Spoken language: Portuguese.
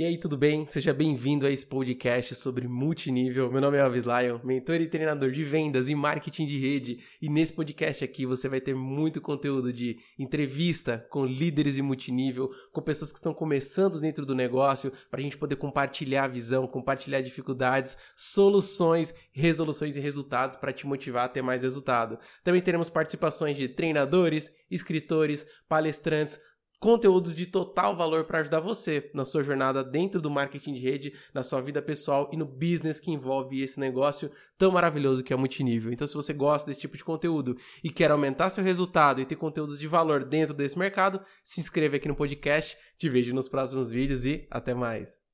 E aí, tudo bem? Seja bem-vindo a esse podcast sobre multinível. Meu nome é Alves Lion, mentor e treinador de vendas e marketing de rede. E nesse podcast aqui você vai ter muito conteúdo de entrevista com líderes e multinível, com pessoas que estão começando dentro do negócio, para a gente poder compartilhar a visão, compartilhar dificuldades, soluções, resoluções e resultados para te motivar a ter mais resultado. Também teremos participações de treinadores, escritores, palestrantes, conteúdos de total valor para ajudar você na sua jornada dentro do marketing de rede, na sua vida pessoal e no business que envolve esse negócio tão maravilhoso que é multinível. Então, se você gosta desse tipo de conteúdo e quer aumentar seu resultado e ter conteúdos de valor dentro desse mercado, se inscreva aqui no podcast. Te vejo nos próximos vídeos e até mais.